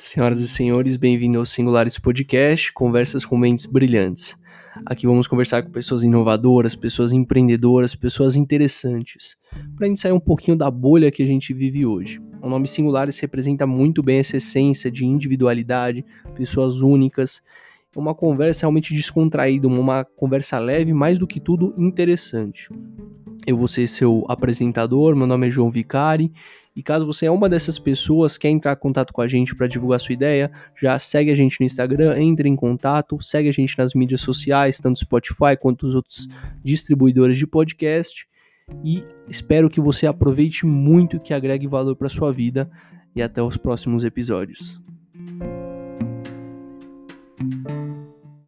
Senhoras e senhores, bem-vindos ao Singulares Podcast, conversas com mentes brilhantes. Aqui vamos conversar com pessoas inovadoras, pessoas empreendedoras, pessoas interessantes, para a gente sair um pouquinho da bolha que a gente vive hoje. O nome Singulares representa muito bem essa essência de individualidade, pessoas únicas, uma conversa realmente descontraída, uma conversa leve, mais do que tudo interessante. Eu vou ser seu apresentador, meu nome é João Vicari e caso você é uma dessas pessoas, quer entrar em contato com a gente para divulgar sua ideia, já segue a gente no Instagram, entre em contato, segue a gente nas mídias sociais, tanto Spotify quanto os outros distribuidores de podcast. E espero que você aproveite muito e que agregue valor para sua vida. E até os próximos episódios.